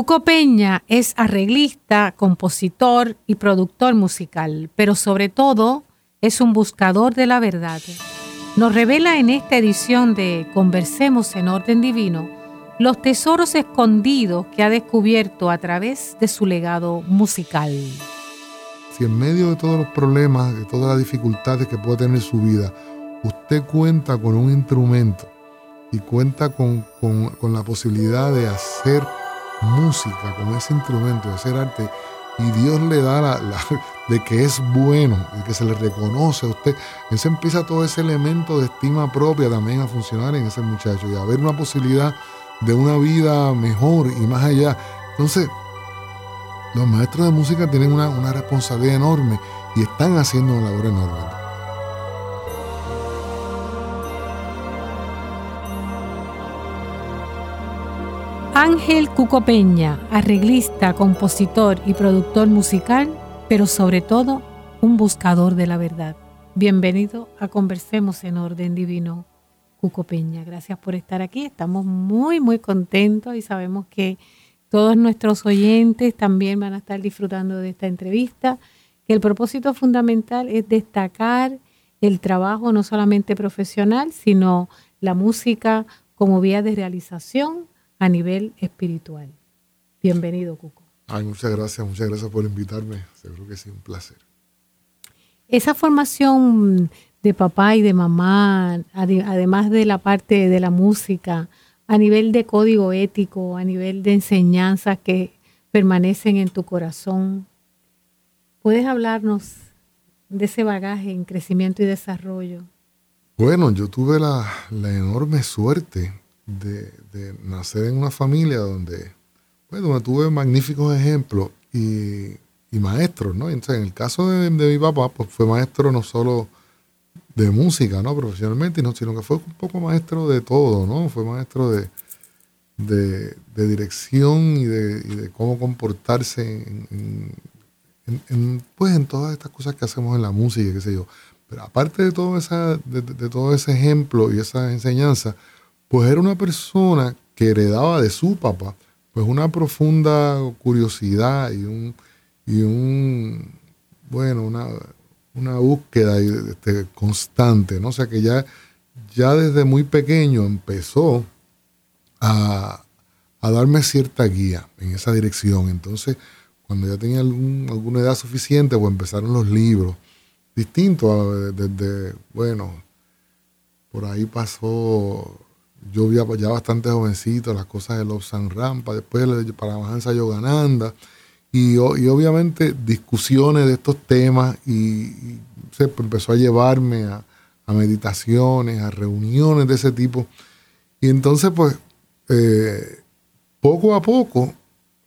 Cuco Peña es arreglista, compositor y productor musical, pero sobre todo es un buscador de la verdad. Nos revela en esta edición de Conversemos en Orden Divino los tesoros escondidos que ha descubierto a través de su legado musical. Si en medio de todos los problemas, de todas las dificultades que puede tener su vida, usted cuenta con un instrumento y cuenta con, con la posibilidad de hacer música, con ese instrumento, de hacer arte, y Dios le da la, de que es bueno y que se le reconoce a usted, entonces empieza todo ese elemento de estima propia también a funcionar en ese muchacho y a ver una posibilidad de una vida mejor y más allá. Entonces, los maestros de música tienen una, una responsabilidad enorme y están haciendo una labor enorme. Ángel Cuco Peña, arreglista, compositor y productor musical, pero sobre todo un buscador de la verdad. Bienvenido a Conversemos en Orden Divino, Cuco Peña. Gracias por estar aquí. Estamos muy, muy contentos y sabemos que todos nuestros oyentes también van a estar disfrutando de esta entrevista, que el propósito fundamental es destacar el trabajo no solamente profesional, sino la música como vía de realización a nivel espiritual. Bienvenido, Cuco. Ay, muchas gracias, muchas gracias por invitarme. Seguro que es un placer. Esa formación de papá y de mamá, además de la parte de la música, a nivel de código ético, a nivel de enseñanzas que permanecen en tu corazón, ¿puedes hablarnos de ese bagaje en crecimiento y desarrollo? Bueno, yo tuve la, la enorme suerte de, nacer en una familia donde, bueno, tuve magníficos ejemplos y, maestros, ¿no? Entonces, en el caso de, mi papá, pues fue maestro no solo de música, ¿no? Profesionalmente, sino que fue un poco maestro de todo, ¿no? Fue maestro de, de, dirección y de, cómo comportarse en, pues en todas estas cosas que hacemos en la música, qué sé yo. Pero aparte de todo, esa, de, de todo ese ejemplo y esa enseñanza, pues era una persona que heredaba de su papá, pues una profunda curiosidad y un, y un bueno, una, una búsqueda este, constante, ¿no? O sea que ya, ya desde muy pequeño empezó a, darme cierta guía en esa dirección. Entonces, cuando ya tenía alguna edad suficiente, pues empezaron los libros distintos, desde, bueno, por ahí pasó yo vi ya bastante jovencito las cosas de los San Rampa, después para Mahansa Yogananda, y, y obviamente discusiones de estos temas, y, se empezó a llevarme a, meditaciones, a reuniones de ese tipo. Y entonces, pues, eh, poco a poco,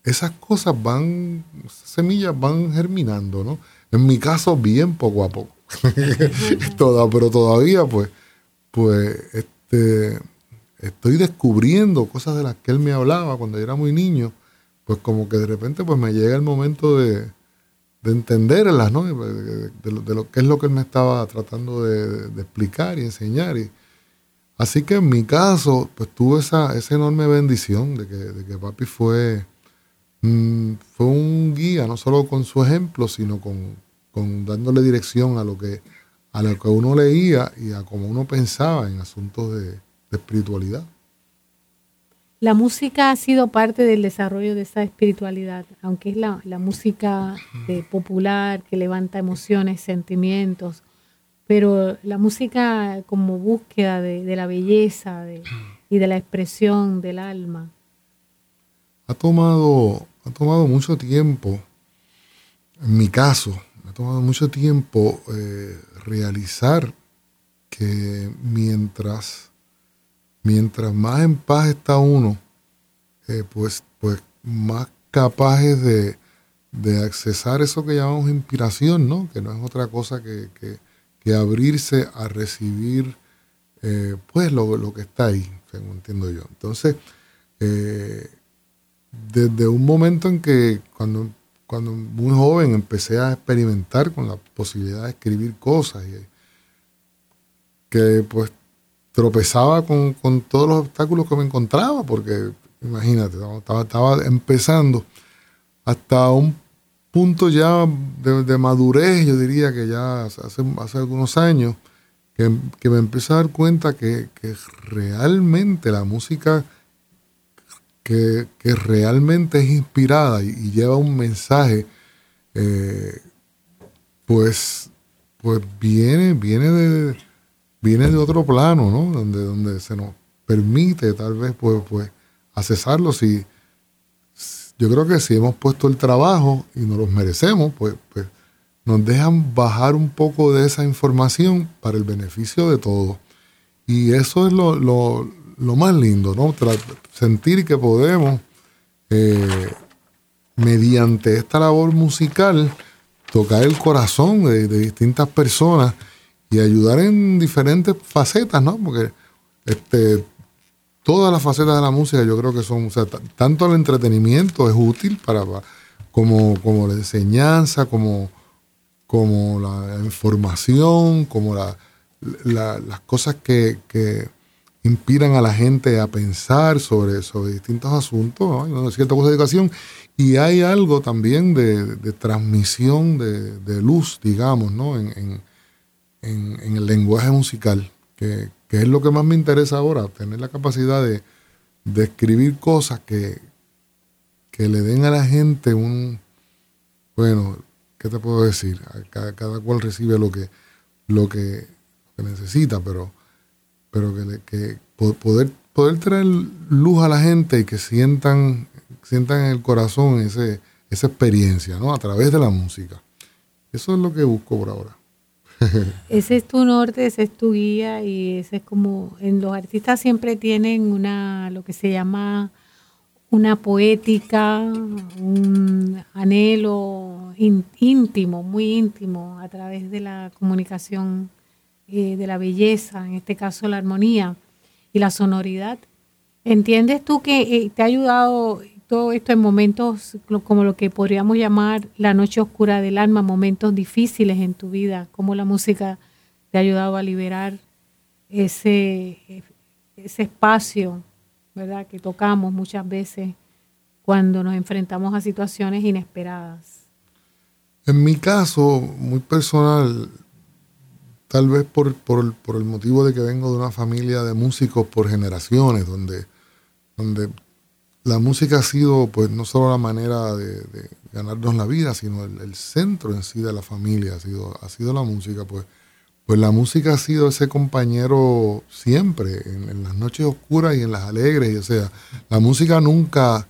esas cosas van, esas semillas van germinando, ¿no? En mi caso, bien poco a poco. pero todavía, pues, pues, este estoy descubriendo cosas de las que él me hablaba cuando yo era muy niño, pues como que de repente pues me llega el momento de, entenderlas, ¿no? De, lo, que es lo que él me estaba tratando de, explicar y enseñar. Y, así que en mi caso, pues tuve esa, enorme bendición de que, que papi fue, mm, fue un guía, no solo con su ejemplo, sino con, con dándole dirección a lo que a lo que uno leía y a cómo uno pensaba en asuntos de, espiritualidad. La música ha sido parte del desarrollo de esa espiritualidad, aunque es la, música popular que levanta emociones, sentimientos, pero la música como búsqueda de, la belleza y de la expresión del alma. Ha tomado, ha tomado mucho tiempo, en mi caso, ha tomado mucho tiempo eh, realizar que mientras mientras más en paz está uno, eh, pues, pues más capaces de, de, accesar eso que llamamos inspiración, ¿no? Que no es otra cosa que, abrirse a recibir eh, pues lo, que está ahí, según entiendo yo. Entonces, eh, desde un momento en que cuando, cuando muy joven empecé a experimentar con la posibilidad de escribir cosas, que pues tropezaba con, todos los obstáculos que me encontraba, porque imagínate, estaba, empezando hasta un punto ya de, madurez, yo diría que ya hace, hace algunos años, que, me empecé a dar cuenta que, realmente la música que, realmente es inspirada y, lleva un mensaje, eh, pues, pues viene, viene de viene de otro plano, ¿no? Donde, donde se nos permite tal vez pues, pues accesarlo. Si, yo creo que si hemos puesto el trabajo y nos los merecemos, pues, pues nos dejan bajar un poco de esa información para el beneficio de todos. Y eso es lo, lo, más lindo, ¿no? sentir que podemos, eh, mediante esta labor musical, tocar el corazón de distintas personas y ayudar en diferentes facetas, ¿no? Porque este, todas las facetas de la música yo creo que son, o sea, tanto el entretenimiento es útil para, como, como la enseñanza, como, como la información, como la, las cosas que, que, inspiran a la gente a pensar sobre, sobre distintos asuntos, ¿no? cierta cosa de educación. Y hay algo también de, de transmisión de, de, luz, digamos, ¿no? en en, el lenguaje musical, que, es lo que más me interesa ahora, tener la capacidad de, escribir cosas que, que le den a la gente un, bueno, ¿qué te puedo decir? Cada, cada cual recibe lo que, lo que, necesita, pero, pero que, que, poder, poder traer luz a la gente y que sientan, sientan en el corazón ese, esa experiencia, ¿no? A través de la música. Eso es lo que busco por ahora. ese es tu norte, ese es tu guía y ese es como, en los artistas siempre tienen una, lo que se llama una poética, un anhelo íntimo, muy íntimo, a través de la comunicación eh, de la belleza, en este caso la armonía y la sonoridad. ¿Entiendes tú que eh, te ha ayudado esto en momentos como lo que podríamos llamar la noche oscura del alma, momentos difíciles en tu vida, cómo la música te ha ayudado a liberar ese, ese espacio, ¿verdad? Que tocamos muchas veces cuando nos enfrentamos a situaciones inesperadas. En mi caso, muy personal, tal vez por, por, por el motivo de que vengo de una familia de músicos por generaciones, donde, donde la música ha sido, pues, no solo la manera de, ganarnos la vida, sino el, centro en sí de la familia ha sido, ha sido la música, pues, pues la música ha sido ese compañero siempre, en, las noches oscuras y en las alegres, y, o sea, la música nunca,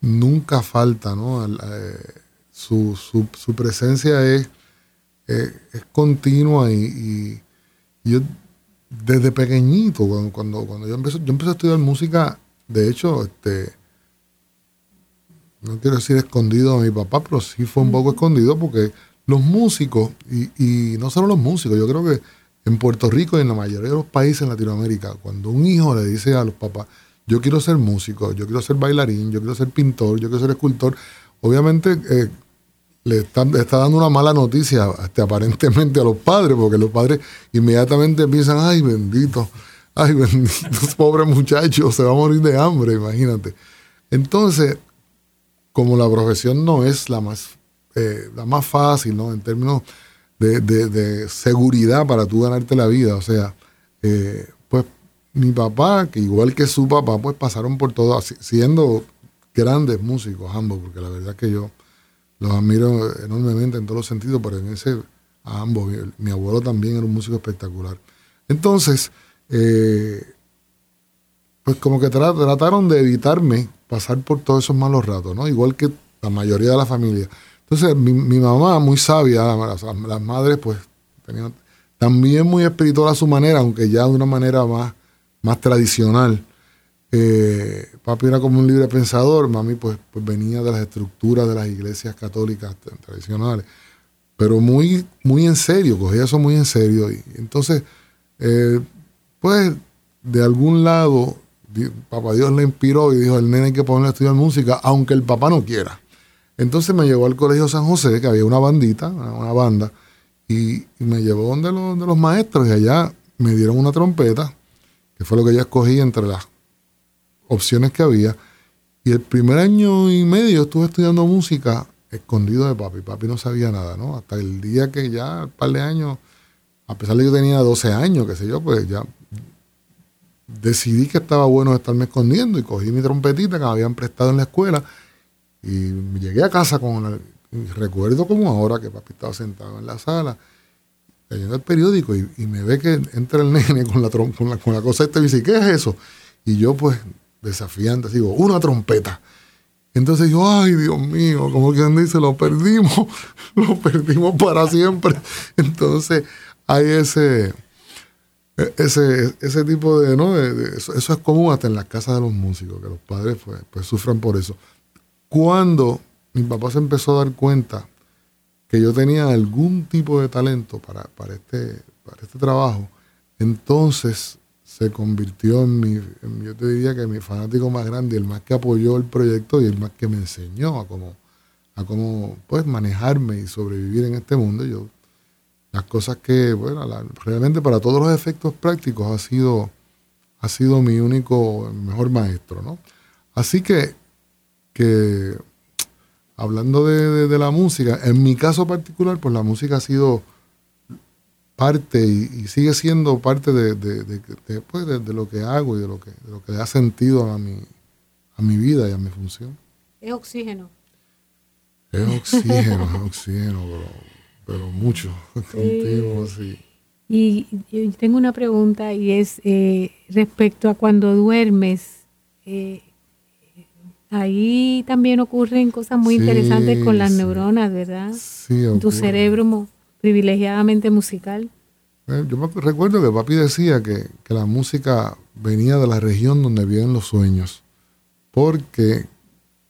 nunca falta, ¿no? Eh, su, su, presencia es, es, continua y, yo desde pequeñito, cuando, cuando, cuando yo empecé, yo empecé a estudiar música, de hecho, este, no quiero decir escondido a mi papá, pero sí fue un poco escondido porque los músicos, y, no solo los músicos, yo creo que en Puerto Rico y en la mayoría de los países en Latinoamérica, cuando un hijo le dice a los papás, yo quiero ser músico, yo quiero ser bailarín, yo quiero ser pintor, yo quiero ser escultor, obviamente eh, le, está, dando una mala noticia este, aparentemente a los padres, porque los padres inmediatamente piensan, ay bendito, ay bendito, pobre muchacho, se va a morir de hambre, imagínate. Entonces, como la profesión no es la más, eh, la más fácil, ¿no? En términos de, seguridad para tú ganarte la vida. O sea, eh, pues mi papá, que igual que su papá, pues pasaron por todo, siendo grandes músicos ambos, porque la verdad es que yo los admiro enormemente en todos los sentidos, pero en ese, a ambos, mi, abuelo también era un músico espectacular. Entonces, eh, pues como que trataron de evitarme pasar por todos esos malos ratos, ¿no? Igual que la mayoría de la familia. Entonces, mi, mamá, muy sabia, las, madres, pues, tenían también muy espiritual a su manera, aunque ya de una manera más, más tradicional. Eh, papi era como un libre pensador, mami pues, pues venía de las estructuras de las iglesias católicas tradicionales, pero muy, muy en serio, cogía eso muy en serio. Y entonces, eh, pues de algún lado papá Dios le inspiró y dijo, el nene hay que ponerle a estudiar música, aunque el papá no quiera. Entonces me llevó al Colegio San José, que había una bandita, una banda, y, me llevó donde los, de los maestros y allá me dieron una trompeta, que fue lo que yo escogí entre las opciones que había, Y el primer año y medio estuve estudiando música escondido de papi. Papi no sabía nada, ¿no? Hasta el día que ya, un par de años, a pesar de que yo tenía 12 años, qué sé yo, pues ya decidí que estaba bueno estarme escondiendo y cogí mi trompetita que me habían prestado en la escuela y llegué a casa con la, recuerdo como ahora que papi estaba sentado en la sala leyendo el periódico y, me ve que entra el nene con la, con la, con la cosa esta y dice, ¿qué es eso? Y yo pues desafiante digo, una trompeta. Entonces yo, ay Dios mío, como quien dice, lo perdimos, lo perdimos para siempre. Entonces hay ese, ese, ese tipo de, ¿no? eso, es común hasta en las casas de los músicos, que los padres pues, pues sufran por eso. Cuando mi papá se empezó a dar cuenta que yo tenía algún tipo de talento para, para, este, para este trabajo, entonces se convirtió en mi, yo te diría que mi fanático más grande, el más que apoyó el proyecto y el más que me enseñó a cómo, a cómo pues, manejarme y sobrevivir en este mundo. Yo, las cosas que, bueno, realmente para todos los efectos prácticos ha sido, ha sido mi único, mejor maestro, ¿no? Así que, que hablando de, la música, en mi caso particular, pues la música ha sido parte y, sigue siendo parte pues, de, lo que hago y de lo que, lo que da sentido a mi, a mi vida y a mi función. Es oxígeno. Es oxígeno, es oxígeno, pero, mucho. sí. Y, tengo una pregunta y es eh, respecto a cuando duermes. Eh, Ahí también ocurren cosas muy interesantes con las neuronas, ¿verdad? Sí, Tu cerebro privilegiadamente musical. Eh, yo recuerdo que papi decía que, la música venía de la región donde viven los sueños, porque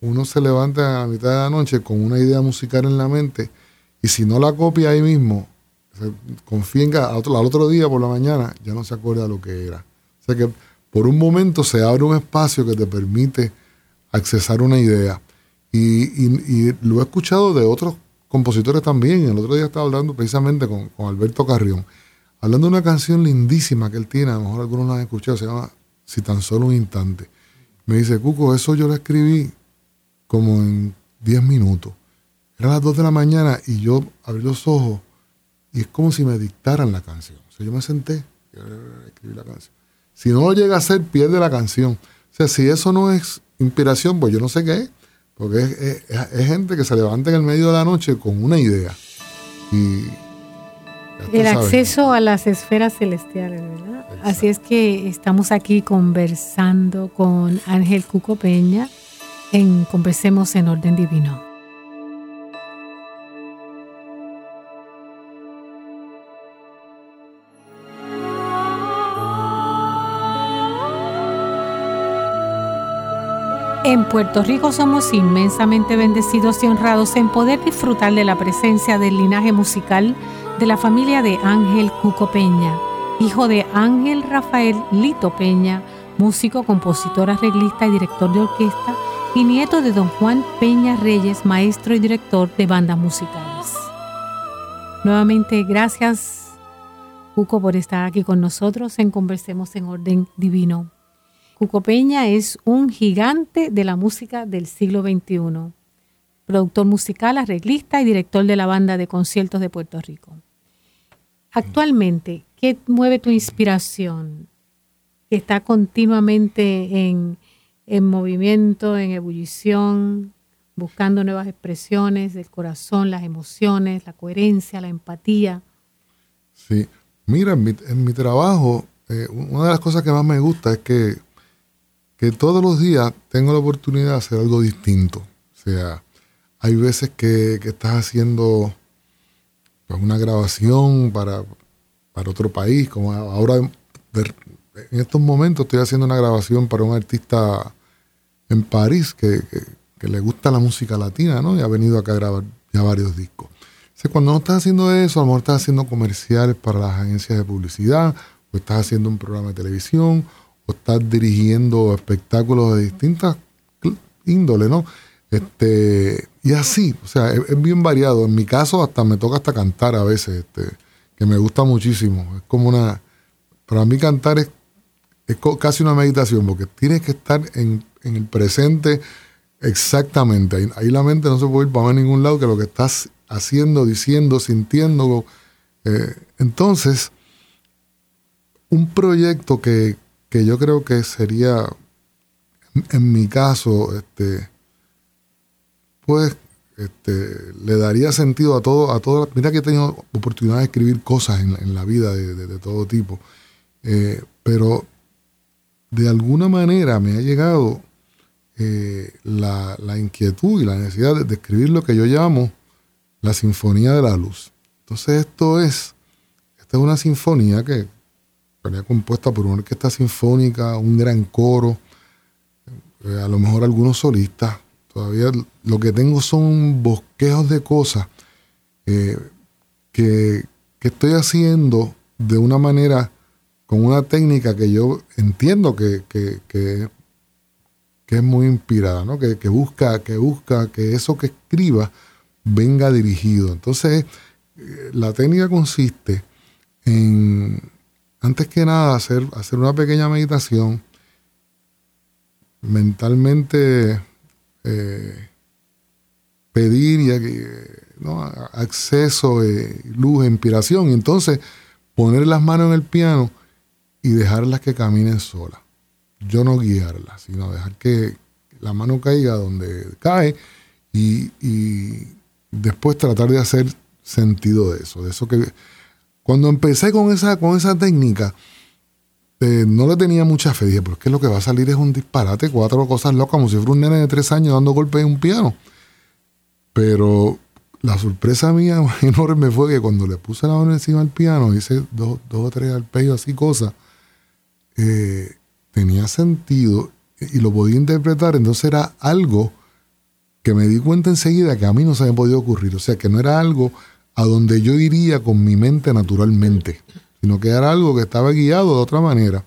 uno se levanta a mitad de la noche con una idea musical en la mente y si no la copia ahí mismo, se que al otro, día por la mañana ya no se acuerda lo que era. O sea que por un momento se abre un espacio que te permite accesar una idea. Y, lo he escuchado de otros compositores también. El otro día estaba hablando precisamente con, Alberto Carrión, hablando de una canción lindísima que él tiene, a lo mejor algunos la han escuchado, se llama Si tan solo un instante. Me dice, Cuco, eso yo lo escribí como en 10 minutos. Eran las 2 de la mañana y yo abrí los ojos y es como si me dictaran la canción. O sea, yo me senté y escribí la canción. Si no lo llega a hacer, pierde la canción. O sea, si eso no es inspiración, pues yo no sé qué es, porque es, gente que se levanta en el medio de la noche con una idea. Y el acceso a las esferas celestiales, ¿verdad? Así es que estamos aquí conversando con Ángel Cuco Peña en Conversemos en Orden Divino. Puerto Rico somos inmensamente bendecidos y honrados en poder disfrutar de la presencia del linaje musical de la familia de Ángel Cuco Peña, hijo de Ángel Rafael Lito Peña, músico, compositor, arreglista y director de orquesta, y nieto de don Juan Peña Reyes, maestro y director de bandas musicales. Nuevamente, gracias Cuco por estar aquí con nosotros en Conversemos en Orden Divino. Cuco Peña es un gigante de la música del siglo XXI, productor musical, arreglista y director de la banda de conciertos de Puerto Rico. Actualmente, ¿qué mueve tu inspiración? Que está continuamente en, en movimiento, en ebullición, buscando nuevas expresiones del corazón, las emociones, la coherencia, la empatía. Sí, mira, en mi, trabajo, eh, una de las cosas que más me gusta es que que todos los días tengo la oportunidad de hacer algo distinto. O sea, hay veces que, estás haciendo pues, una grabación para, para otro país, como ahora en estos momentos estoy haciendo una grabación para un artista en París que, le gusta la música latina, ¿no? Y ha venido acá a grabar ya varios discos. Cuando no estás haciendo eso, a lo mejor estás haciendo comerciales para las agencias de publicidad, o estás haciendo un programa de televisión, estás dirigiendo espectáculos de distintas índole, ¿no? Este, y así, o sea, es, bien variado. En mi caso, hasta me toca hasta cantar a veces, este, que me gusta muchísimo. Es como una. Para mí, cantar es, es casi una meditación, porque tienes que estar en, en el presente exactamente. Ahí, la mente no se puede ir para ningún lado que lo que estás haciendo, diciendo, sintiendo. Eh, entonces, un proyecto que, que, yo creo que sería, en mi caso, este, pues este, le daría sentido a todo, a todo. Mira que he tenido oportunidad de escribir cosas en, la vida de, todo tipo, eh, pero de alguna manera me ha llegado eh, la, inquietud y la necesidad de, escribir lo que yo llamo la Sinfonía de la Luz. Entonces esto es, esta es una sinfonía que venía compuesta por una orquesta sinfónica, un gran coro, eh, a lo mejor algunos solistas, Todavía lo que tengo son bosquejos de cosas eh, que, estoy haciendo de una manera, con una técnica que yo entiendo que, que, es muy inspirada, ¿no? que, busca, que busca que eso que escriba venga dirigido. Entonces, eh, la técnica consiste en, antes que nada, hacer, hacer una pequeña meditación mentalmente eh, pedir y, acceso, eh, luz, inspiración. Y entonces poner las manos en el piano y dejarlas que caminen solas. Yo no guiarlas, sino dejar que la mano caiga donde cae y, después tratar de hacer sentido de eso. De eso que cuando empecé con esa, con esa técnica, eh, no le tenía mucha fe. Dije, pero es que lo que va a salir es un disparate, cuatro cosas locas, como si fuera un nene de tres años dando golpes en un piano. Pero la sorpresa mía enorme fue que cuando le puse la mano encima del piano, hice dos, o tres arpegios así, cosas, eh, tenía sentido y lo podía interpretar. Entonces era algo que me di cuenta enseguida que a mí no se me podía ocurrir. O sea, que no era algo a donde yo iría con mi mente naturalmente sino que era algo que estaba guiado de otra manera.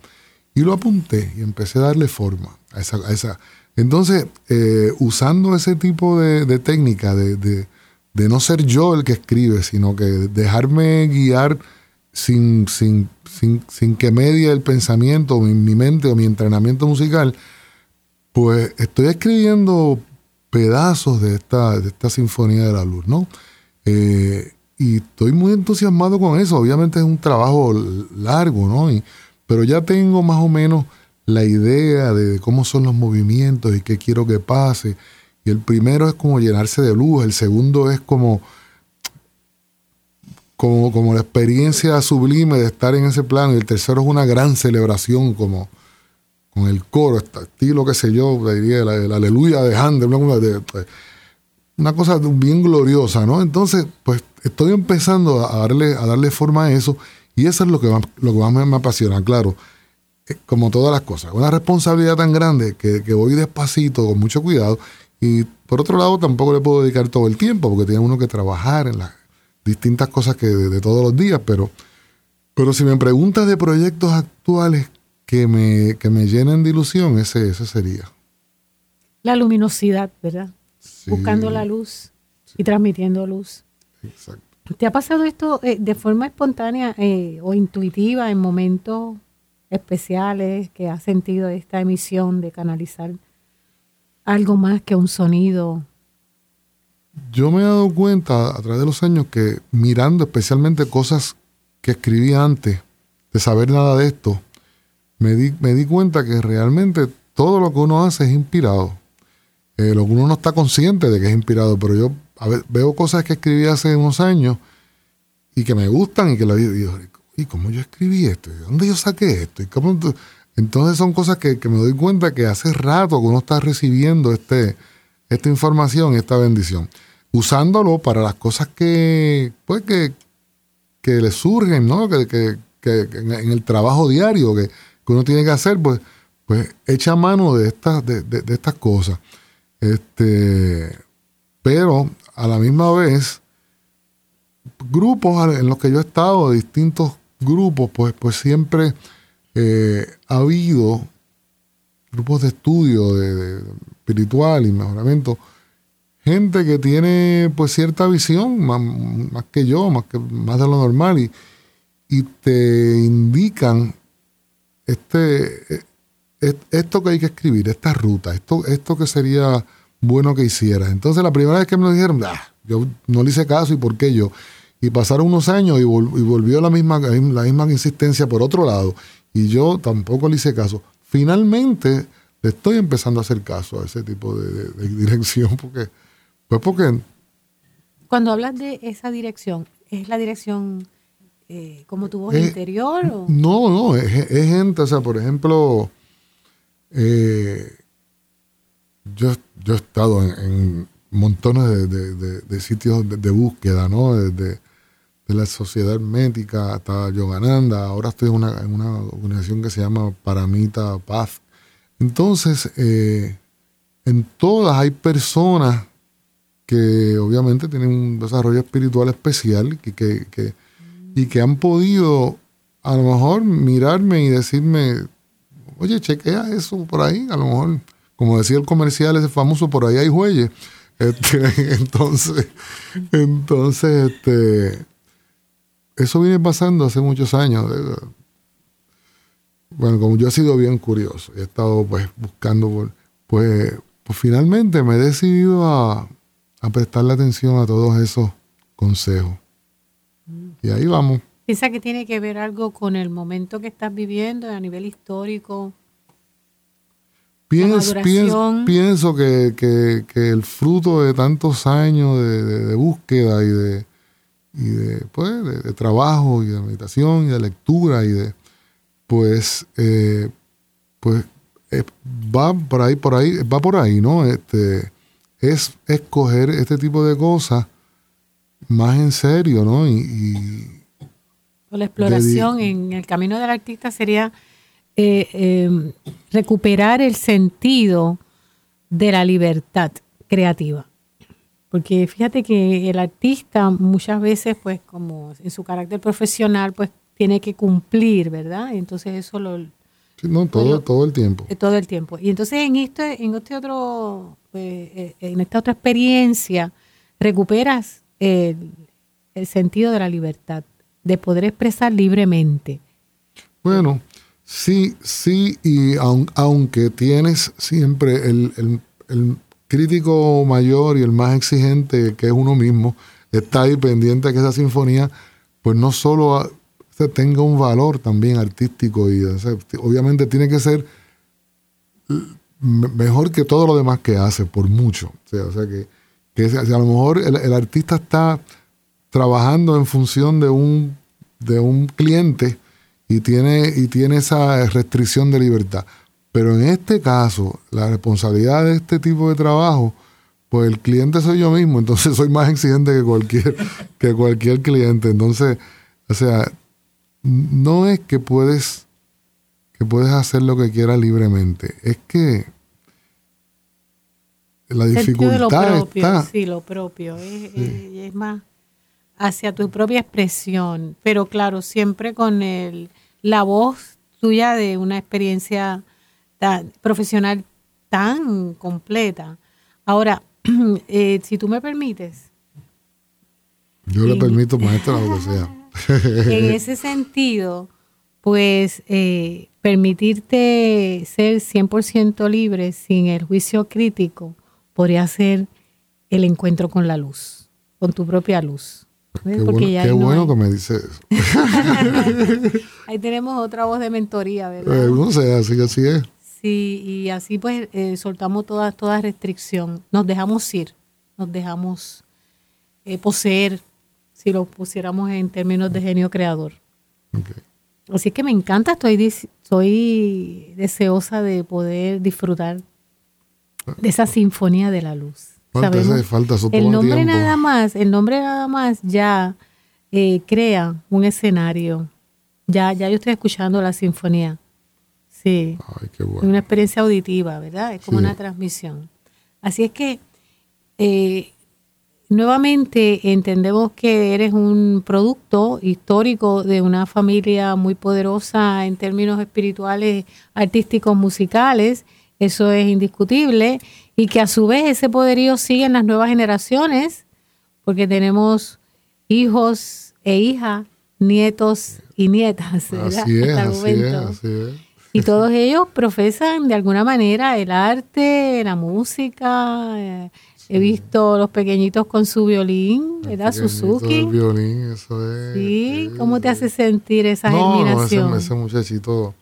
Y lo apunté y empecé a darle forma a esa. Entonces, eh, usando ese tipo de, técnica, de, no ser yo el que escribe, sino que dejarme guiar sin, sin, sin, que medie el pensamiento, mi, mi mente o mi entrenamiento musical, pues estoy escribiendo pedazos de esta, de esta sinfonía de la luz, ¿no? Eh, y estoy muy entusiasmado con eso. Obviamente es un trabajo largo, ¿no? pero ya tengo más o menos la idea de cómo son los movimientos y qué quiero que pase. Y el primero es como llenarse de luz, el segundo es como, como, como la experiencia sublime de estar en ese plano, y el tercero es una gran celebración como con el coro, estilo, qué sé yo, diría, la, aleluya de Handel, una cosa bien gloriosa, ¿no? Entonces, pues estoy empezando a darle, a darle forma a eso y eso es lo que más, lo que más me, apasiona, claro. Eh, como todas las cosas, una responsabilidad tan grande que, voy despacito, con mucho cuidado, y por otro lado tampoco le puedo dedicar todo el tiempo, porque tiene uno que trabajar en las distintas cosas que de, todos los días, pero, pero si me preguntas de proyectos actuales que me, que me llenen de ilusión, ese, ese sería. La luminosidad, ¿verdad? Buscando la luz y transmitiendo luz. Exacto. ¿Te ha pasado esto eh, de forma espontánea eh, o intuitiva en momentos especiales que has sentido esta emisión de canalizar algo más que un sonido? Yo me he dado cuenta a través de los años que mirando especialmente cosas que escribí antes de saber nada de esto, me di, me di cuenta que realmente todo lo que uno hace es inspirado. Eh, lo que uno no está consciente de que es inspirado, pero yo veo cosas que escribí hace unos años y que me gustan y que lo digo, ¿y cómo yo escribí esto? ¿De dónde yo saqué esto? ¿Y Entonces son cosas que, me doy cuenta que hace rato que uno está recibiendo este, esta información y esta bendición, usándolo para las cosas que, pues, que, que le surgen, ¿no? Que, que, en, el trabajo diario que, uno tiene que hacer, pues, pues echa mano de estas, de, de estas cosas. Este, pero a la misma vez, grupos en los que yo he estado, distintos grupos, pues, pues siempre eh, ha habido grupos de estudio de, espiritual y mejoramiento, gente que tiene pues cierta visión, más, que yo, más, que, más de lo normal, y, y te indican este, esto que hay que escribir, esta ruta, esto, esto que sería bueno que hiciera. Entonces la primera vez que me lo dijeron, ah, yo no le hice caso y por qué yo. Y pasaron unos años y, volvió la misma, la misma insistencia por otro lado. Y yo tampoco le hice caso. Finalmente le estoy empezando a hacer caso a ese tipo de, dirección porque, pues porque... Cuando hablas de esa dirección, ¿es la dirección eh, como tu voz interior? O? No, no, es, gente, o sea, por ejemplo, eh, yo, he estado en, montones de, sitios de, búsqueda, ¿no? Desde de la sociedad médica hasta Yogananda, ahora estoy en una, en una organización que se llama Paramita Paz. Entonces, eh, en todas hay personas que obviamente tienen un desarrollo espiritual especial que, que, y que han podido a lo mejor mirarme y decirme, oye, chequea eso por ahí, a lo mejor, como decía el comercial ese famoso, por ahí hay jueyes. Este, entonces, entonces, este, eso viene pasando hace muchos años. Bueno, como yo he sido bien curioso, he estado pues buscando, pues, pues finalmente me he decidido a, a prestarle atención a todos esos consejos. Y ahí vamos. ¿Piensa que tiene que ver algo con el momento que estás viviendo a nivel histórico? Pienso, pienso, que, el fruto de tantos años de búsqueda y de, y de, pues, de, trabajo y de meditación y de lectura y de pues eh, pues eh, va por ahí por ahí va por ahí no este es escoger este tipo de cosas más en serio no y, la exploración en el camino del artista sería eh, recuperar el sentido de la libertad creativa porque fíjate que el artista muchas veces, pues como en su carácter profesional, pues tiene que cumplir, ¿verdad? Entonces eso lo... Sí, no, todo, todo el tiempo. Eh, todo el tiempo. Y entonces en este, en este otro, pues, eh, en esta otra experiencia, recuperas el, sentido de la libertad, de poder expresar libremente. Bueno, sí, sí, y aunque tienes siempre el, el crítico mayor y el más exigente, que es uno mismo, está ahí pendiente de que esa sinfonía, pues no solo tenga un valor también artístico y obviamente tiene que ser mejor que todo lo demás que hace, por mucho. O sea, que, que a lo mejor el, artista está trabajando en función de un, de un cliente y tiene, y tiene esa restricción de libertad. Pero en este caso, la responsabilidad de este tipo de trabajo, pues el cliente soy yo mismo, entonces soy más exigente que cualquier, que cualquier cliente. Entonces, o sea, no es que puedes, que puedes hacer lo que quieras libremente, es que la dificultad está. Sí, lo propio, es, es, más hacia tu propia expresión, pero claro, siempre con el, la voz tuya de una experiencia profesional tan completa. Ahora, eh, si tú me permites. Yo le permito, maestra, lo que sea. en ese sentido, pues eh, permitirte ser 100% libre sin el juicio crítico podría ser el encuentro con la luz, con tu propia luz. Qué, bueno, que me dices eso. ahí tenemos otra voz de mentoría, ¿verdad? Eh, no sé, así, así es. Sí, y así pues eh, soltamos toda, toda restricción, nos dejamos ir, nos dejamos eh, poseer, si lo pusiéramos en términos de genio creador. Así que me encanta, estoy, estoy deseosa de poder disfrutar de esa sinfonía de la luz. Falta, falta el nombre nada más, el nombre nada más ya eh, crea un escenario. Ya, ya yo estoy escuchando la sinfonía. Sí. Una experiencia auditiva, ¿verdad? Es como una transmisión. Así es que eh, nuevamente entendemos que eres un producto histórico de una familia muy poderosa en términos espirituales, artísticos, musicales. Eso es indiscutible. Y que a su vez ese poderío sigue en las nuevas generaciones, porque tenemos hijos e hijas, nietos y nietas. Así es, así es, así es. Y todos ellos profesan de alguna manera el arte, la música. Eh, he visto los pequeñitos con su violín, ¿verdad? Suzuki. El violín, eso es. Sí, ¿cómo te hace sentir esa no, germinación? No, ese, ese muchachito,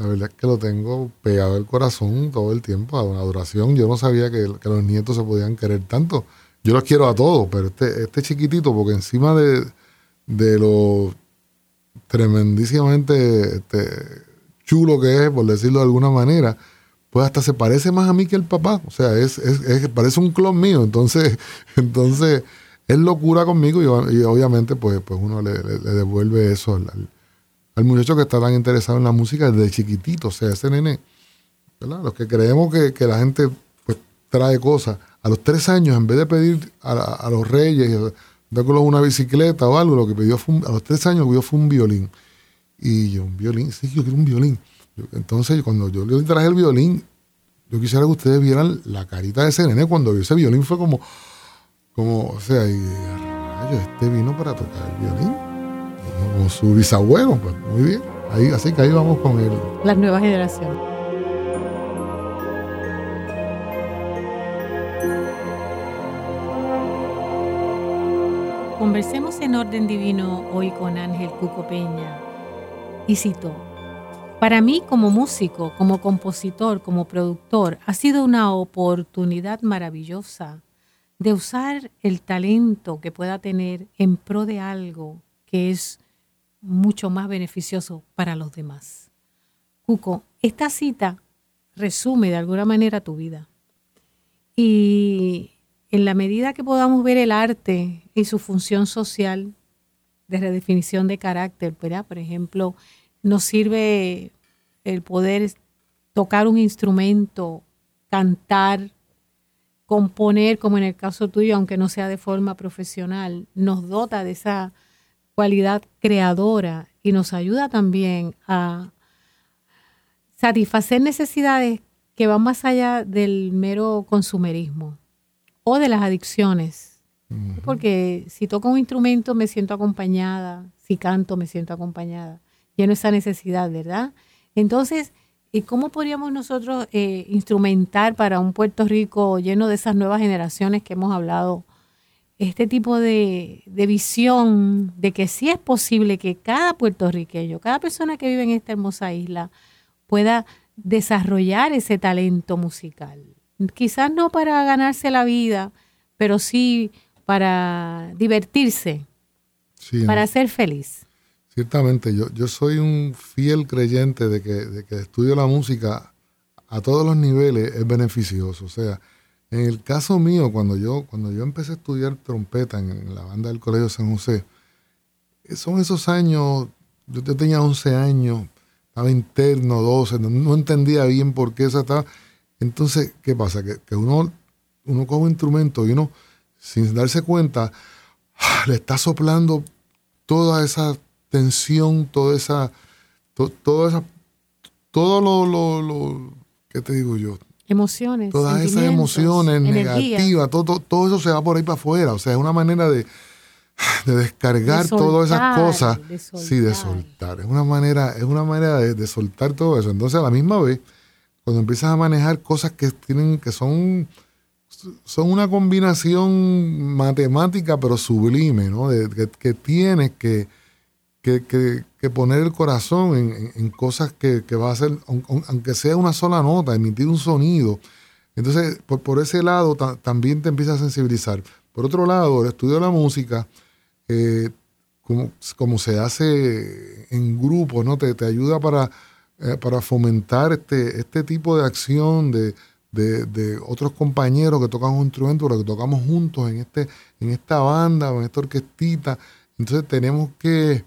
la verdad es que lo tengo pegado al corazón todo el tiempo, a una adoración. Yo no sabía que, los nietos se podían querer tanto. Yo los quiero a todos, pero este, este chiquitito, porque encima de, de lo tremendísimamente este, chulo que es, por decirlo de alguna manera, pues hasta se parece más a mí que el papá. O sea, es, es, parece un clon mío. Entonces, entonces es locura conmigo y, obviamente pues, pues uno le, devuelve eso al, al, muchacho que está tan interesado en la música desde chiquitito. O sea, ese nene. Los que creemos que, que la gente pues trae cosas a los tres años, en vez de pedir a, los reyes, darle una bicicleta o algo, lo que pidió fue a los tres años pidió fue un violín. Y yo, un violín, sí, yo quiero un violín. Entonces, cuando yo le traje el violín, yo quisiera que ustedes vieran la carita de ese nene cuando vio ese violín, fue como, como, o sea, y este vino para tocar el violín, su bisabuelo, pues muy bien. Ahí, así que ahí vamos con él. Las nuevas generaciones. Conversemos en orden divino hoy con Ángel Cuco Peña. Y cito, para mí como músico, como compositor, como productor, ha sido una oportunidad maravillosa de usar el talento que pueda tener en pro de algo que es mucho más beneficioso para los demás. Cuco, esta cita resume de alguna manera tu vida. Y en la medida que podamos ver el arte y su función social de redefinición de carácter. Por ejemplo, nos sirve el poder tocar un instrumento, cantar, componer, como en el caso tuyo, aunque no sea de forma profesional, nos dota de esa cualidad creadora y nos ayuda también a satisfacer necesidades que van más allá del mero consumerismo o de las adicciones. Porque si toco un instrumento me siento acompañada, si canto me siento acompañada. Lleno esa necesidad, ¿verdad? Entonces, ¿y cómo podríamos nosotros eh, instrumentar para un Puerto Rico lleno de esas nuevas generaciones que hemos hablado? Este tipo de, de visión de que sí es posible que cada puertorriqueño, cada persona que vive en esta hermosa isla pueda desarrollar ese talento musical quizás no para ganarse la vida, pero sí para divertirse, para ser feliz. Ciertamente, yo, yo soy un fiel creyente de que, de que estudio la música a todos los niveles es beneficioso. O sea, en el caso mío, cuando yo, cuando yo empecé a estudiar trompeta en, la banda del Colegio San José, son esos años, yo tenía 11 años, estaba interno, 12, no, entendía bien por qué eso estaba entonces, ¿qué pasa? Que, uno, uno coge un instrumento y uno, sin darse cuenta, le está soplando toda esa tensión, toda esa, toda esa, todo lo, lo, ¿qué te digo yo? Emociones. Todas esas emociones negativas, todo, todo, eso se va por ahí para afuera. O sea, es una manera de, de descargar todas esas cosas. sí, de soltar. Es una manera, es una manera de, de soltar todo eso. Entonces, a la misma vez, cuando empiezas a manejar cosas que tienen, que son, son una combinación matemática pero sublime, ¿no? que, tienes que, que, poner el corazón en, cosas que, va a hacer, aunque sea una sola nota, emitir un sonido. Entonces, por, por ese lado también te empieza a sensibilizar. Por otro lado, el estudio de la música, eh, como, como, se hace en grupo, ¿no? Te, te ayuda para eh, para fomentar este, este tipo de acción de, otros compañeros que tocan un instrumento, pero que tocamos juntos en, este, en esta banda en esta orquestita. Entonces tenemos que,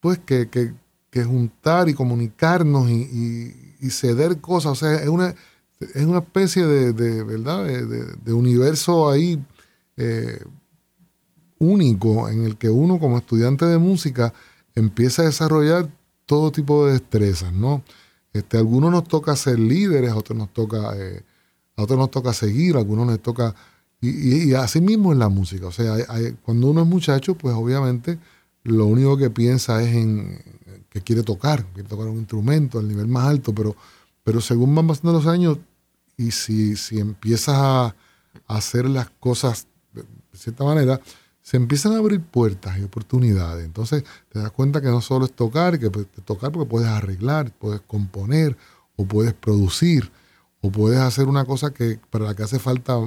pues, que, juntar y comunicarnos y, ceder cosas. O sea, es una, es una especie de, ¿verdad? De, universo ahí eh, único en el que uno como estudiante de música empieza a desarrollar todo tipo de destrezas, ¿no? Este, a algunos nos toca ser líderes, a otros nos toca, eh, otros nos toca seguir, a algunos nos toca... Y, así mismo en la música. O sea, cuando uno es muchacho, pues obviamente lo único que piensa es en que quiere tocar, quiere tocar un instrumento al nivel más alto, pero, pero según van pasando los años y si, si empiezas a, hacer las cosas de cierta manera, se empiezan a abrir puertas y oportunidades. Entonces te das cuenta que no solo es tocar, que tocar porque puedes arreglar, puedes componer o puedes producir o puedes hacer una cosa que para la que hace falta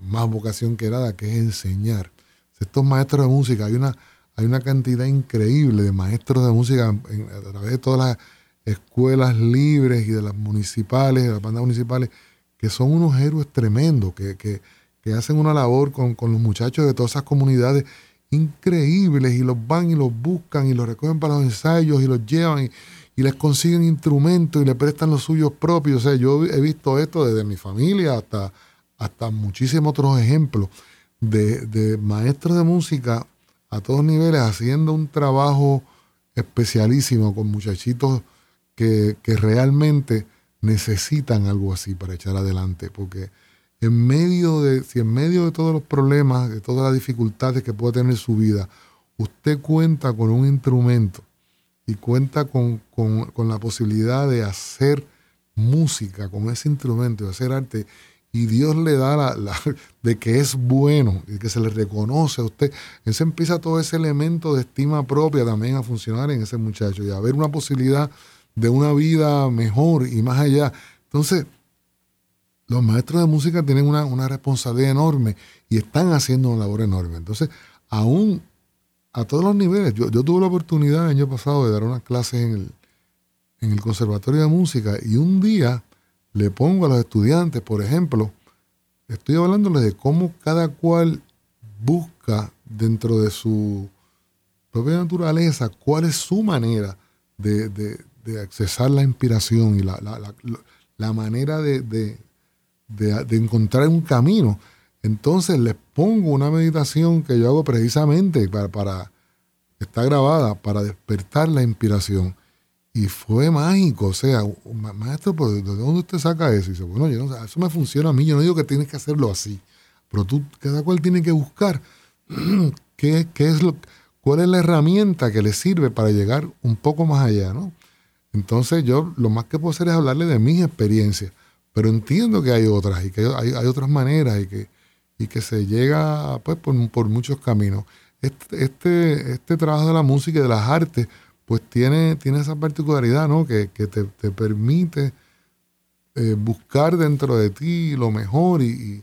más vocación que nada, que es enseñar. Estos maestros de música, hay una, hay una cantidad increíble de maestros de música a través de todas las escuelas libres y de las municipales, de las bandas municipales, que son unos héroes tremendos, que, que, que hacen una labor con, con, los muchachos de todas esas comunidades increíbles y los van y los buscan y los recogen para los ensayos y los llevan y, y les consiguen instrumentos y les prestan los suyos propios. O sea, yo he visto esto desde mi familia hasta, hasta muchísimos otros ejemplos de, de maestros de música a todos niveles haciendo un trabajo especialísimo con muchachitos que, que realmente necesitan algo así para echar adelante, porque en medio de, si en medio de todos los problemas, de todas las dificultades que puede tener su vida, usted cuenta con un instrumento y cuenta con, con la posibilidad de hacer música con ese instrumento, de hacer arte, y Dios le da la, de que es bueno y que se le reconoce a usted, entonces empieza todo ese elemento de estima propia también a funcionar en ese muchacho y a ver una posibilidad de una vida mejor y más allá. Entonces, los maestros de música tienen una, responsabilidad enorme y están haciendo una labor enorme. Entonces, aún a todos los niveles, yo, tuve la oportunidad el año pasado de dar unas clases en el, en el Conservatorio de Música y un día le pongo a los estudiantes, por ejemplo, estoy hablándoles de cómo cada cual busca dentro de su propia naturaleza cuál es su manera de, de accesar la inspiración y la, la, manera de, de, encontrar un camino. Entonces les pongo una meditación que yo hago precisamente para, para está grabada para despertar la inspiración. Y fue mágico, o sea, maestro, ¿de dónde usted saca eso? Y dice, bueno, yo eso me funciona a mí, yo no digo que tienes que hacerlo así, pero tú, cada cual tiene que buscar qué, qué es lo, cuál es la herramienta que le sirve para llegar un poco más allá, ¿no? Entonces yo lo más que puedo hacer es hablarle de mis experiencias, pero entiendo que hay otras y que hay, otras maneras y que, y que se llega pues, por, muchos caminos. Este, este, este, trabajo de la música y de las artes pues tiene, tiene esa particularidad ¿no? que, te, permite eh, buscar dentro de ti lo mejor y,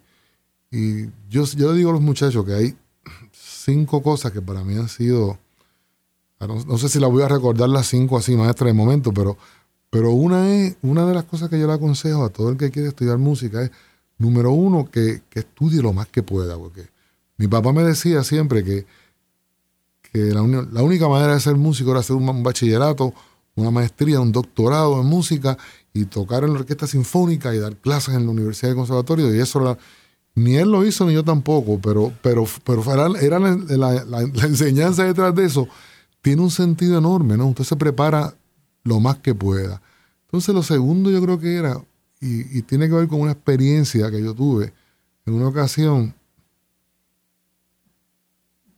y, yo, yo le digo a los muchachos que hay cinco cosas que para mí han sido no, sé si la voy a recordar las cinco así, maestra, de momento, pero, pero una, es, una de las cosas que yo le aconsejo a todo el que quiere estudiar música es, número uno, que, estudie lo más que pueda, porque mi papá me decía siempre que, que la, única manera de ser músico era hacer un, bachillerato, una maestría, un doctorado en música y tocar en la orquesta sinfónica y dar clases en la Universidad de Conservatorio. Y eso ni él lo hizo ni yo tampoco, pero, pero, pero era, la, enseñanza detrás de eso tiene un sentido enorme, ¿no? Usted se prepara lo más que pueda. Entonces, lo segundo yo creo que era, y, tiene que ver con una experiencia que yo tuve en una ocasión.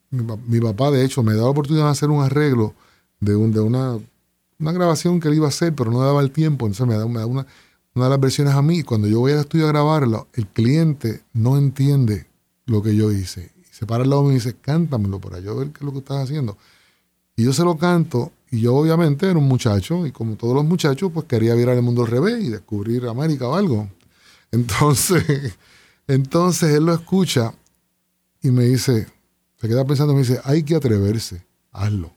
Mi, papá, de hecho, me daba la oportunidad de hacer un arreglo de, de una, una, grabación que él iba a hacer, pero no daba el tiempo. Entonces me da, una, una de las versiones a mí. Cuando yo voy al estudio a grabarlo, el cliente no entiende lo que yo hice. Se para al lado y me dice, cántamelo para yo ver qué es lo que estás haciendo. Y yo se lo canto, y yo obviamente era un muchacho, y como todos los muchachos, pues quería virar el mundo al revés y descubrir América o algo. Entonces, entonces él lo escucha y me dice, se queda pensando, me dice, hay que atreverse, hazlo.